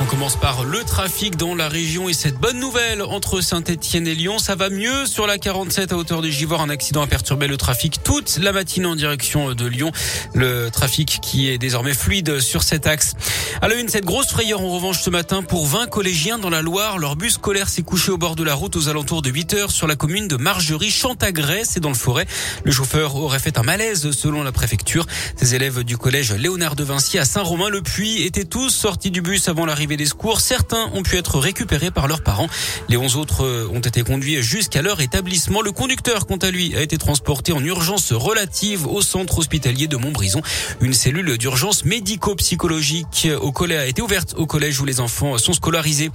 On commence par le trafic dans la région et cette bonne nouvelle entre Saint-Etienne et Lyon. Ça va mieux sur la 47 à hauteur de Givors. Un accident a perturbé le trafic toute la matinée en direction de Lyon. Le trafic qui est désormais fluide sur cet axe. À la une, cette grosse frayeur en revanche ce matin pour 20 collégiens dans la Loire. Leur bus scolaire s'est couché au bord de la route aux alentours de 8 heures sur la commune de Margerie, Chantagrès et dans le forêt. Le chauffeur aurait fait un malaise selon la préfecture. Ces élèves du collège Léonard de Vinci à Saint-Romain-le-Puy étaient tous sortis du bus avant l'arrivée des secours. Certains ont pu être récupérés par leurs parents. Les 11 autres euh, ont été conduits jusqu'à leur établissement. Le conducteur, quant à lui, a été transporté en urgence relative au centre hospitalier de Montbrison. Une cellule d'urgence médico-psychologique au collège a été ouverte au collège où les enfants sont scolarisés.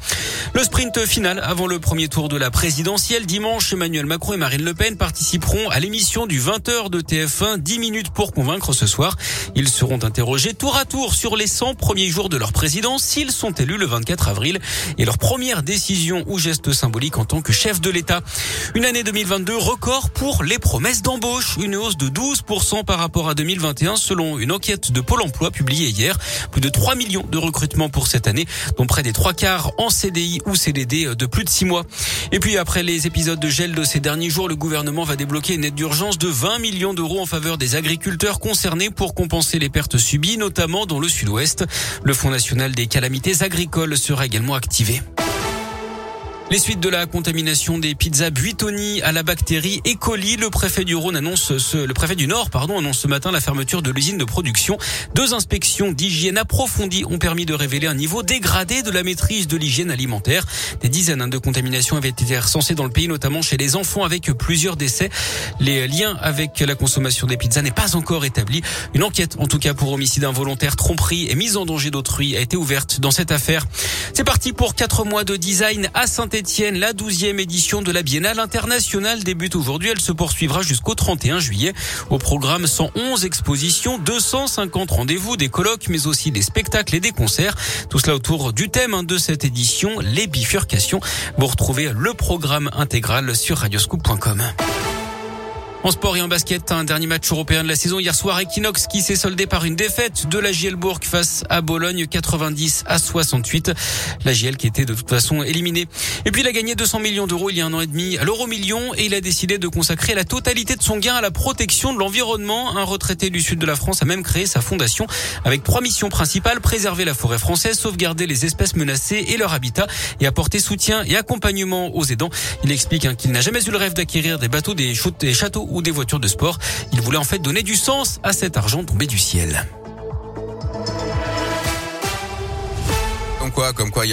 Le sprint final avant le premier tour de la présidentielle dimanche, Emmanuel Macron et Marine Le Pen participeront à l'émission du 20h de TF1 10 minutes pour convaincre ce soir. Ils seront interrogés tour à tour sur les 100 premiers jours de leur présidence s'ils sont élus le 24 avril et leur première décision ou geste symbolique en tant que chef de l'État. Une année 2022 record pour les promesses d'embauche, une hausse de 12% par rapport à 2021 selon une enquête de Pôle emploi publiée hier. Plus de 3 millions de recrutements pour cette année, dont près des trois quarts en CDI ou CDD de plus de 6 mois. Et puis après les épisodes de gel de ces derniers jours, le gouvernement va débloquer une aide d'urgence de 20 millions d'euros en faveur des agriculteurs concernés pour compenser les pertes subies, notamment dans le sud-ouest. Le Fonds national des calamités agricoles sera également activé. Les suites de la contamination des pizzas Buitoni à la bactérie E. coli, le préfet du Rhône annonce ce, le préfet du Nord, pardon, annonce ce matin la fermeture de l'usine de production. Deux inspections d'hygiène approfondies ont permis de révéler un niveau dégradé de la maîtrise de l'hygiène alimentaire. Des dizaines de contaminations avaient été recensées dans le pays, notamment chez les enfants avec plusieurs décès. Les liens avec la consommation des pizzas n'est pas encore établi. Une enquête, en tout cas pour homicide involontaire, tromperie et mise en danger d'autrui a été ouverte dans cette affaire. C'est parti pour quatre mois de design à saint La douzième édition de la Biennale internationale débute aujourd'hui. Elle se poursuivra jusqu'au 31 juillet. Au programme 111 expositions, 250 rendez-vous, des colloques, mais aussi des spectacles et des concerts. Tout cela autour du thème de cette édition, les bifurcations. Vous retrouvez le programme intégral sur radioscoop.com. En sport et en basket, un dernier match européen de la saison hier soir, Equinox qui s'est soldé par une défaite de la Gielbourg face à Bologne 90 à 68. La Giel qui était de toute façon éliminée. Et puis il a gagné 200 millions d'euros il y a un an et demi à l'euro million et il a décidé de consacrer la totalité de son gain à la protection de l'environnement. Un retraité du sud de la France a même créé sa fondation avec trois missions principales, préserver la forêt française, sauvegarder les espèces menacées et leur habitat et apporter soutien et accompagnement aux aidants. Il explique hein, qu'il n'a jamais eu le rêve d'acquérir des bateaux, des châteaux ou des voitures de sport. Il voulait en fait donner du sens à cet argent tombé du ciel. Comme quoi, comme quoi,